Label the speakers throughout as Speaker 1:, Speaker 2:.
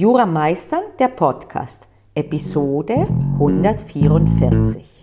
Speaker 1: Jura Meistern, der Podcast, Episode 144.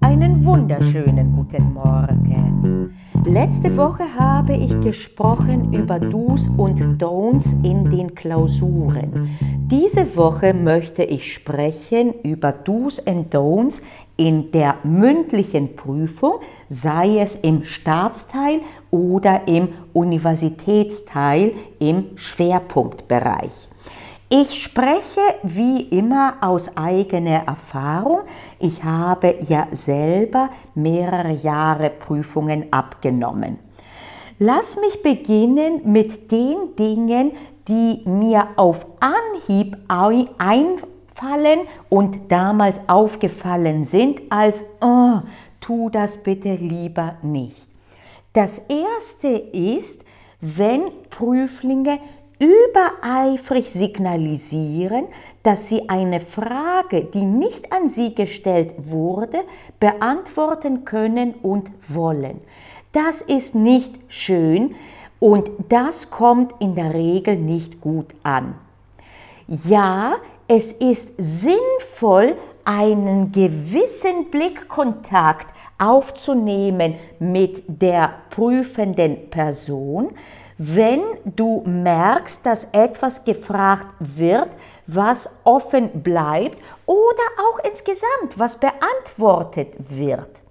Speaker 1: Einen wunderschönen guten Morgen. Letzte Woche habe ich gesprochen über Do's und Don'ts in den Klausuren. Diese Woche möchte ich sprechen über Do's und Don'ts in der mündlichen Prüfung, sei es im Staatsteil oder im Universitätsteil im Schwerpunktbereich. Ich spreche wie immer aus eigener Erfahrung. Ich habe ja selber mehrere Jahre Prüfungen abgenommen. Lass mich beginnen mit den Dingen, die mir auf Anhieb einfallen und damals aufgefallen sind, als oh, tu das bitte lieber nicht. Das erste ist, wenn Prüflinge übereifrig signalisieren, dass sie eine Frage, die nicht an sie gestellt wurde, beantworten können und wollen. Das ist nicht schön und das kommt in der Regel nicht gut an. Ja, es ist sinnvoll, einen gewissen Blickkontakt aufzunehmen mit der prüfenden Person, wenn du merkst, dass etwas gefragt wird, was offen bleibt oder auch insgesamt, was beantwortet wird.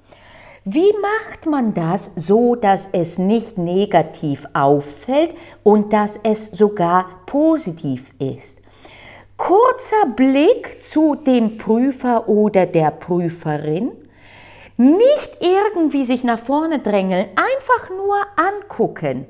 Speaker 1: Wie macht man das so, dass es nicht negativ auffällt und dass es sogar positiv ist? Kurzer Blick zu dem Prüfer oder der Prüferin nicht irgendwie sich nach vorne drängeln, einfach nur angucken.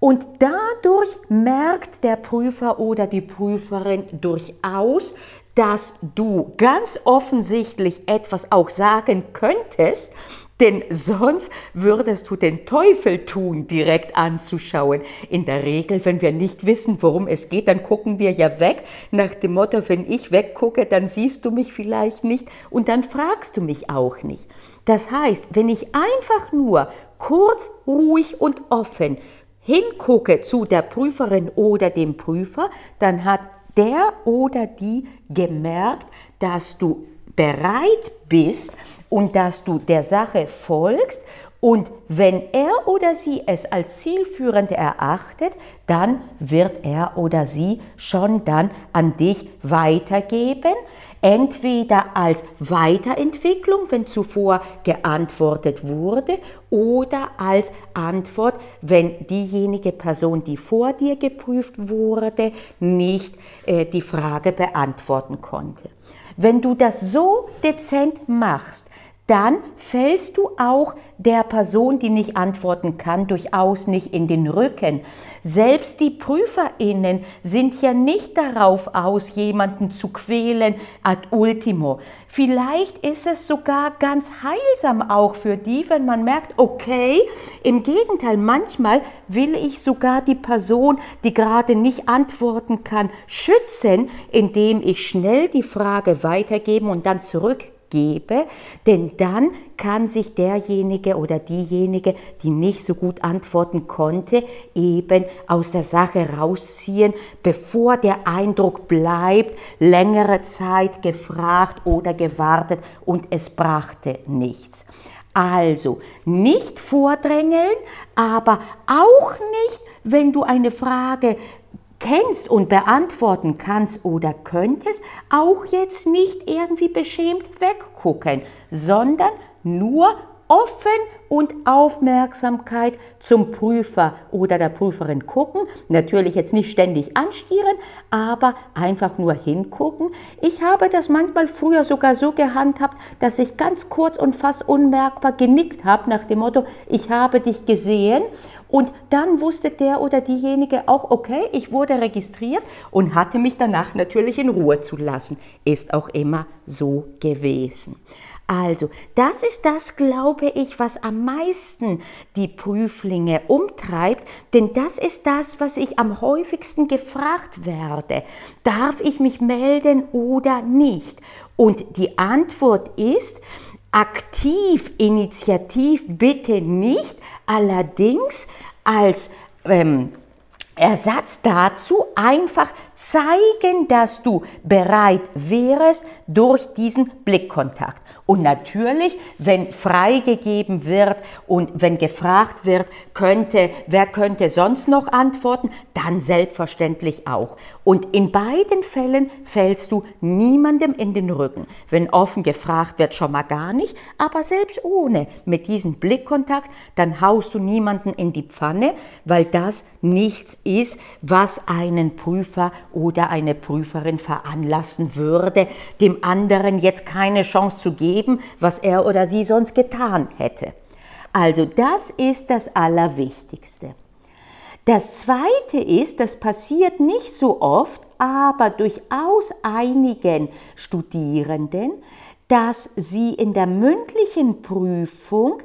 Speaker 1: Und dadurch merkt der Prüfer oder die Prüferin durchaus, dass du ganz offensichtlich etwas auch sagen könntest, denn sonst würdest du den Teufel tun, direkt anzuschauen. In der Regel, wenn wir nicht wissen, worum es geht, dann gucken wir ja weg, nach dem Motto, wenn ich weggucke, dann siehst du mich vielleicht nicht und dann fragst du mich auch nicht. Das heißt, wenn ich einfach nur kurz, ruhig und offen hingucke zu der Prüferin oder dem Prüfer, dann hat der oder die gemerkt, dass du bereit bist und dass du der Sache folgst und wenn er oder sie es als zielführend erachtet, dann wird er oder sie schon dann an dich weitergeben, entweder als Weiterentwicklung, wenn zuvor geantwortet wurde, oder als Antwort, wenn diejenige Person, die vor dir geprüft wurde, nicht äh, die Frage beantworten konnte. Wenn du das so dezent machst, dann fällst du auch der Person, die nicht antworten kann, durchaus nicht in den Rücken. Selbst die Prüferinnen sind ja nicht darauf aus, jemanden zu quälen ad ultimo. Vielleicht ist es sogar ganz heilsam auch für die, wenn man merkt, okay, im Gegenteil, manchmal will ich sogar die Person, die gerade nicht antworten kann, schützen, indem ich schnell die Frage weitergeben und dann zurück gebe, denn dann kann sich derjenige oder diejenige, die nicht so gut antworten konnte, eben aus der Sache rausziehen, bevor der Eindruck bleibt, längere Zeit gefragt oder gewartet und es brachte nichts. Also nicht vordrängeln, aber auch nicht, wenn du eine Frage kennst und beantworten kannst oder könntest, auch jetzt nicht irgendwie beschämt weggucken, sondern nur offen und Aufmerksamkeit zum Prüfer oder der Prüferin gucken. Natürlich jetzt nicht ständig anstieren, aber einfach nur hingucken. Ich habe das manchmal früher sogar so gehandhabt, dass ich ganz kurz und fast unmerkbar genickt habe nach dem Motto, ich habe dich gesehen und dann wusste der oder diejenige auch, okay, ich wurde registriert und hatte mich danach natürlich in Ruhe zu lassen. Ist auch immer so gewesen. Also, das ist das, glaube ich, was am meisten die Prüflinge umtreibt, denn das ist das, was ich am häufigsten gefragt werde. Darf ich mich melden oder nicht? Und die Antwort ist, aktiv, initiativ bitte nicht, allerdings als ähm, Ersatz dazu einfach zeigen, dass du bereit wärst durch diesen Blickkontakt. Und natürlich, wenn freigegeben wird und wenn gefragt wird, könnte, wer könnte sonst noch antworten, dann selbstverständlich auch. Und in beiden Fällen fällst du niemandem in den Rücken. Wenn offen gefragt wird, schon mal gar nicht, aber selbst ohne mit diesem Blickkontakt, dann haust du niemanden in die Pfanne, weil das nichts ist, was einen Prüfer oder eine Prüferin veranlassen würde, dem anderen jetzt keine Chance zu geben, was er oder sie sonst getan hätte. Also das ist das Allerwichtigste. Das Zweite ist, das passiert nicht so oft, aber durchaus einigen Studierenden, dass sie in der mündlichen Prüfung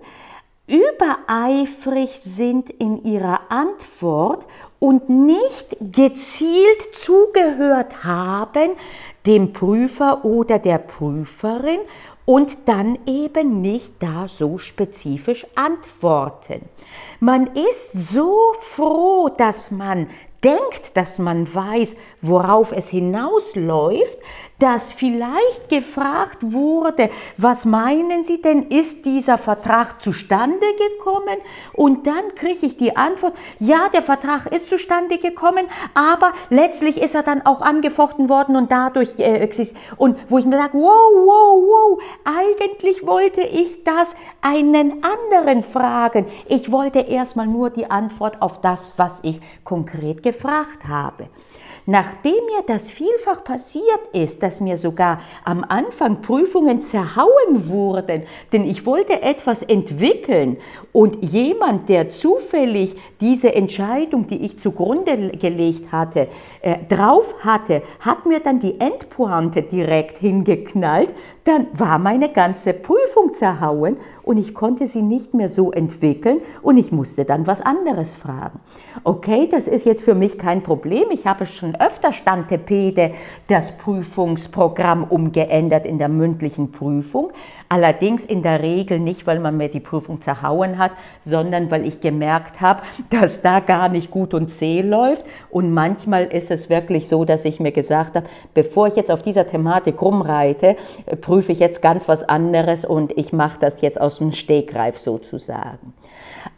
Speaker 1: übereifrig sind in ihrer Antwort und nicht gezielt zugehört haben dem Prüfer oder der Prüferin und dann eben nicht da so spezifisch antworten. Man ist so froh, dass man denkt, dass man weiß, worauf es hinausläuft, dass vielleicht gefragt wurde, was meinen Sie denn, ist dieser Vertrag zustande gekommen? Und dann kriege ich die Antwort, ja, der Vertrag ist zustande gekommen, aber letztlich ist er dann auch angefochten worden und dadurch äh, existiert. Und wo ich mir sage, wow, wow, wow, eigentlich wollte ich das einen anderen fragen. Ich wollte erstmal nur die Antwort auf das, was ich konkret gefragt habe. Nachdem mir das vielfach passiert ist, dass mir sogar am Anfang Prüfungen zerhauen wurden, denn ich wollte etwas entwickeln und jemand, der zufällig diese Entscheidung, die ich zugrunde gelegt hatte, äh, drauf hatte, hat mir dann die Endpointe direkt hingeknallt, dann war meine ganze Prüfung zerhauen und ich konnte sie nicht mehr so entwickeln und ich musste dann was anderes fragen. Okay, das ist jetzt für mich kein Problem. Ich habe schon öfter Stantepede das Prüfungsprogramm umgeändert in der mündlichen Prüfung. Allerdings in der Regel nicht, weil man mir die Prüfung zerhauen hat, sondern weil ich gemerkt habe, dass da gar nicht gut und zäh läuft. Und manchmal ist es wirklich so, dass ich mir gesagt habe, bevor ich jetzt auf dieser Thematik rumreite, prüfe ich jetzt ganz was anderes und ich mache das jetzt aus dem Stegreif sozusagen.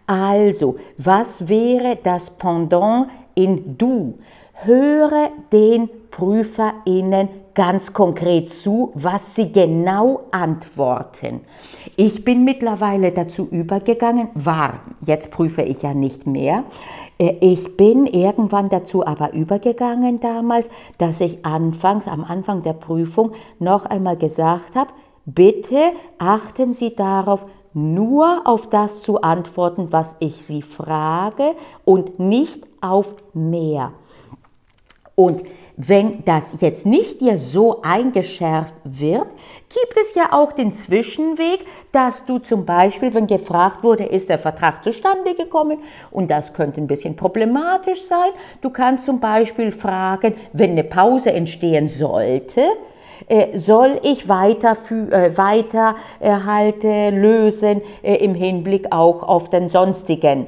Speaker 1: Also, was wäre das Pendant in du? Höre den PrüferInnen ganz konkret zu, was sie genau antworten. Ich bin mittlerweile dazu übergegangen, war, jetzt prüfe ich ja nicht mehr, äh, ich bin irgendwann dazu aber übergegangen damals, dass ich anfangs, am Anfang der Prüfung noch einmal gesagt habe, bitte achten Sie darauf, nur auf das zu antworten, was ich Sie frage und nicht auf mehr. Und wenn das jetzt nicht dir so eingeschärft wird, gibt es ja auch den Zwischenweg, dass du zum Beispiel, wenn gefragt wurde, ist der Vertrag zustande gekommen und das könnte ein bisschen problematisch sein, du kannst zum Beispiel fragen, wenn eine Pause entstehen sollte, äh, soll ich weiter, äh, weiter äh, lösen äh, im Hinblick auch auf den sonstigen,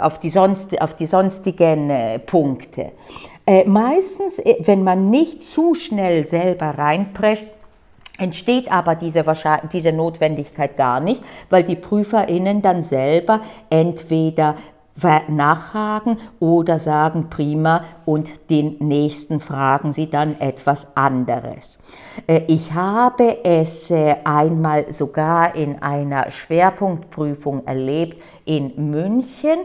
Speaker 1: auf die, sonst, auf die sonstigen Punkte. Äh, meistens, äh, wenn man nicht zu schnell selber reinprescht, entsteht aber diese, diese Notwendigkeit gar nicht, weil die PrüferInnen dann selber entweder nachhaken oder sagen prima und den nächsten fragen sie dann etwas anderes. Äh, ich habe es einmal sogar in einer Schwerpunktprüfung erlebt in München,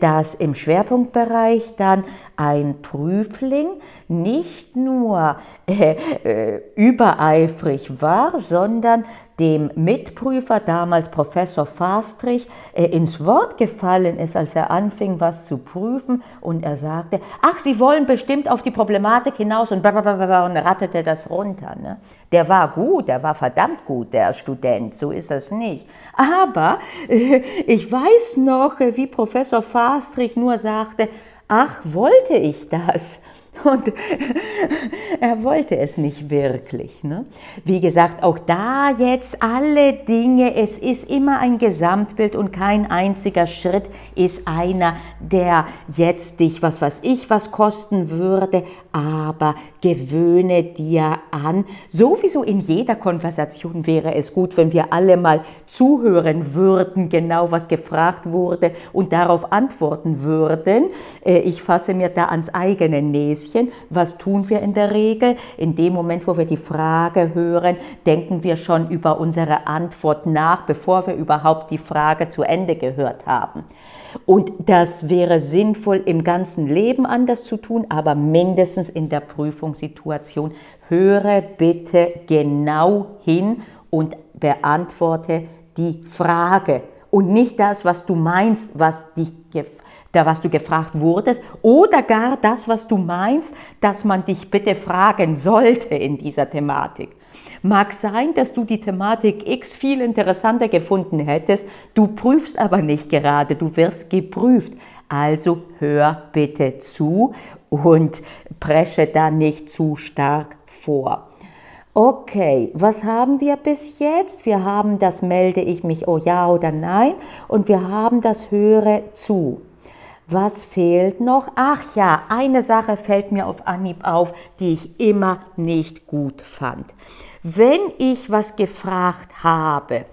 Speaker 1: dass im Schwerpunktbereich dann ein Prüfling nicht nur äh, äh, übereifrig war, sondern dem Mitprüfer, damals Professor Fastrich, äh, ins Wort gefallen ist, als er anfing, was zu prüfen und er sagte, ach, Sie wollen bestimmt auf die Problematik hinaus und, und rattete das runter. Ne? Der war gut, der war verdammt gut, der Student, so ist das nicht. Aber äh, ich weiß noch, wie Professor Fastrich nur sagte, ach, wollte ich das? Und er wollte es nicht wirklich. Ne? Wie gesagt, auch da jetzt alle Dinge, es ist immer ein Gesamtbild und kein einziger Schritt ist einer, der jetzt dich, was weiß ich, was kosten würde, aber gewöhne dir an. Sowieso in jeder Konversation wäre es gut, wenn wir alle mal zuhören würden, genau was gefragt wurde und darauf antworten würden. Äh, ich fasse mir da ans eigene Näschen. Was tun wir in der Regel? In dem Moment, wo wir die Frage hören, denken wir schon über unsere Antwort nach, bevor wir überhaupt die Frage zu Ende gehört haben. Und das wäre sinnvoll im ganzen Leben anders zu tun, aber mindestens in der Prüfungssituation. Höre bitte genau hin und beantworte die Frage und nicht das, was du meinst, was dich da was du gefragt wurdest, oder gar das, was du meinst, dass man dich bitte fragen sollte in dieser Thematik. Mag sein, dass du die Thematik X viel interessanter gefunden hättest, du prüfst aber nicht gerade, du wirst geprüft. Also hör bitte zu und presche da nicht zu stark vor. Okay, was haben wir bis jetzt? Wir haben das melde ich mich, oh ja oder nein, und wir haben das höre zu. Was fehlt noch? Ach ja, eine Sache fällt mir auf Anhieb auf, die ich immer nicht gut fand. Wenn ich was gefragt habe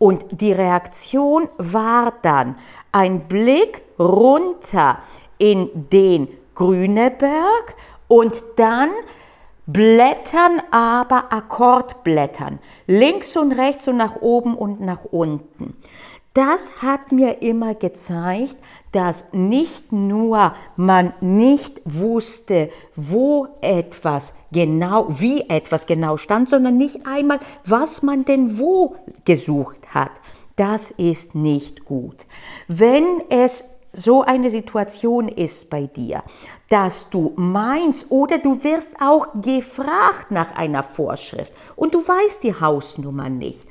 Speaker 1: und die Reaktion war dann ein Blick runter in den Grüneberg und dann Blättern, aber Akkordblättern, links und rechts und nach oben und nach unten. Das hat mir immer gezeigt, dass nicht nur man nicht wusste, wo etwas genau, wie etwas genau stand, sondern nicht einmal, was man denn wo gesucht hat. Das ist nicht gut. Wenn es so eine Situation ist bei dir, dass du meinst oder du wirst auch gefragt nach einer Vorschrift und du weißt die Hausnummer nicht,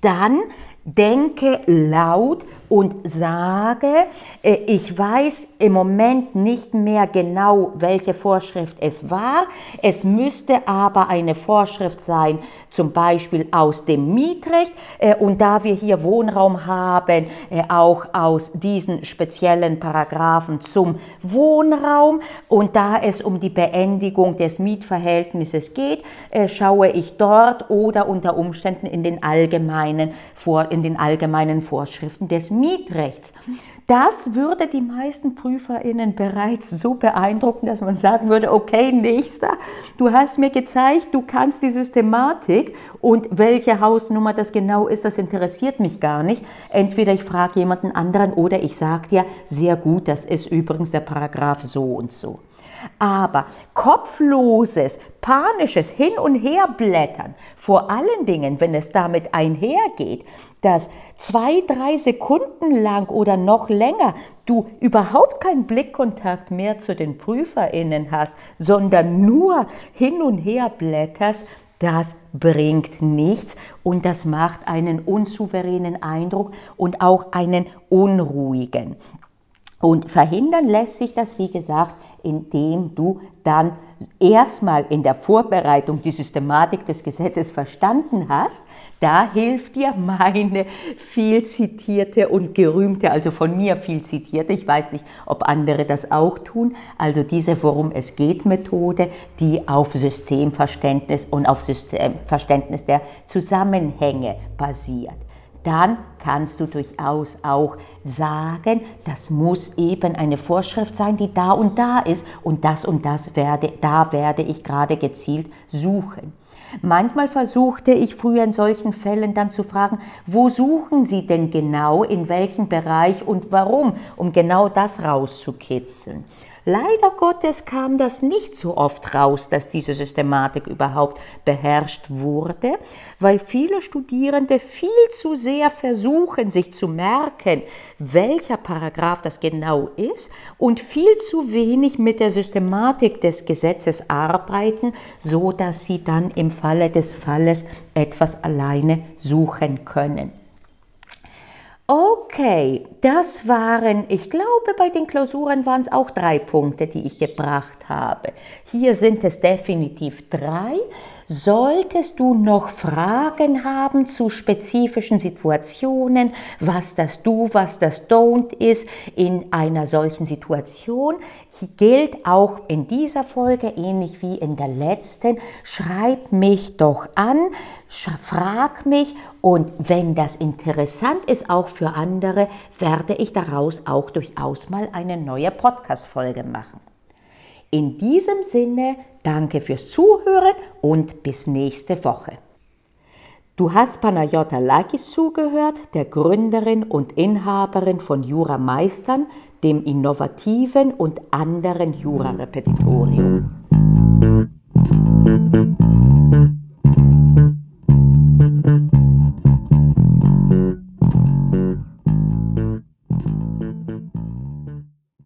Speaker 1: dann denke laut und sage, äh, ich weiß im Moment nicht mehr genau, welche Vorschrift es war. Es müsste aber eine Vorschrift sein, zum Beispiel aus dem Mietrecht. Äh, und da wir hier Wohnraum haben, äh, auch aus diesen speziellen Paragraphen zum Wohnraum und da es um die Beendigung des Mietverhältnisses geht, schaue ich dort oder unter Umständen in den allgemeinen, in den allgemeinen Vorschriften des Mietrechts. Das würde die meisten PrüferInnen bereits so beeindrucken, dass man sagen würde, okay, nächster, du hast mir gezeigt, du kannst die Systematik und welche Hausnummer das genau ist, das interessiert mich gar nicht. Entweder ich frage jemanden anderen oder ich sage dir, sehr gut, das ist übrigens der Paragraph so und so. Aber kopfloses, panisches Hin- und Herblättern, vor allen Dingen, wenn es damit einhergeht, dass zwei, drei Sekunden lang oder noch länger du überhaupt keinen Blickkontakt mehr zu den PrüferInnen hast, sondern nur hin und her blätterst, das bringt nichts und das macht einen unsouveränen Eindruck und auch einen unruhigen. Und verhindern lässt sich das, wie gesagt, indem du dann erstmal in der Vorbereitung die Systematik des Gesetzes verstanden hast. Da hilft dir meine viel zitierte und gerühmte, also von mir viel zitierte, ich weiß nicht, ob andere das auch tun, also diese Worum es geht Methode, die auf Systemverständnis und auf Systemverständnis der Zusammenhänge basiert dann kannst du durchaus auch sagen, das muss eben eine Vorschrift sein, die da und da ist und das und das werde, da werde ich gerade gezielt suchen. Manchmal versuchte ich früher in solchen Fällen dann zu fragen, wo suchen Sie denn genau, in welchem Bereich und warum, um genau das rauszukitzeln. Leider Gottes kam das nicht so oft raus, dass diese Systematik überhaupt beherrscht wurde, weil viele Studierende viel zu sehr versuchen, sich zu merken, welcher Paragraph das genau ist und viel zu wenig mit der Systematik des Gesetzes arbeiten, so dass sie dann im Falle des Falles etwas alleine suchen können. Okay, das waren, ich glaube, bei den Klausuren waren es auch drei Punkte, die ich gebracht habe. Hier sind es definitiv drei. Solltest du noch Fragen haben zu spezifischen Situationen, was das Do, was das Don't ist in einer solchen Situation, gilt auch in dieser Folge ähnlich wie in der letzten. Schreib mich doch an, frag mich und wenn das interessant ist auch für andere, werde ich daraus auch durchaus mal eine neue Podcast-Folge machen. In diesem Sinne, danke fürs Zuhören und bis nächste Woche. Du hast Panayota Lakis zugehört, der Gründerin und Inhaberin von Jura Meistern, dem innovativen und anderen Jura-Repetitorium.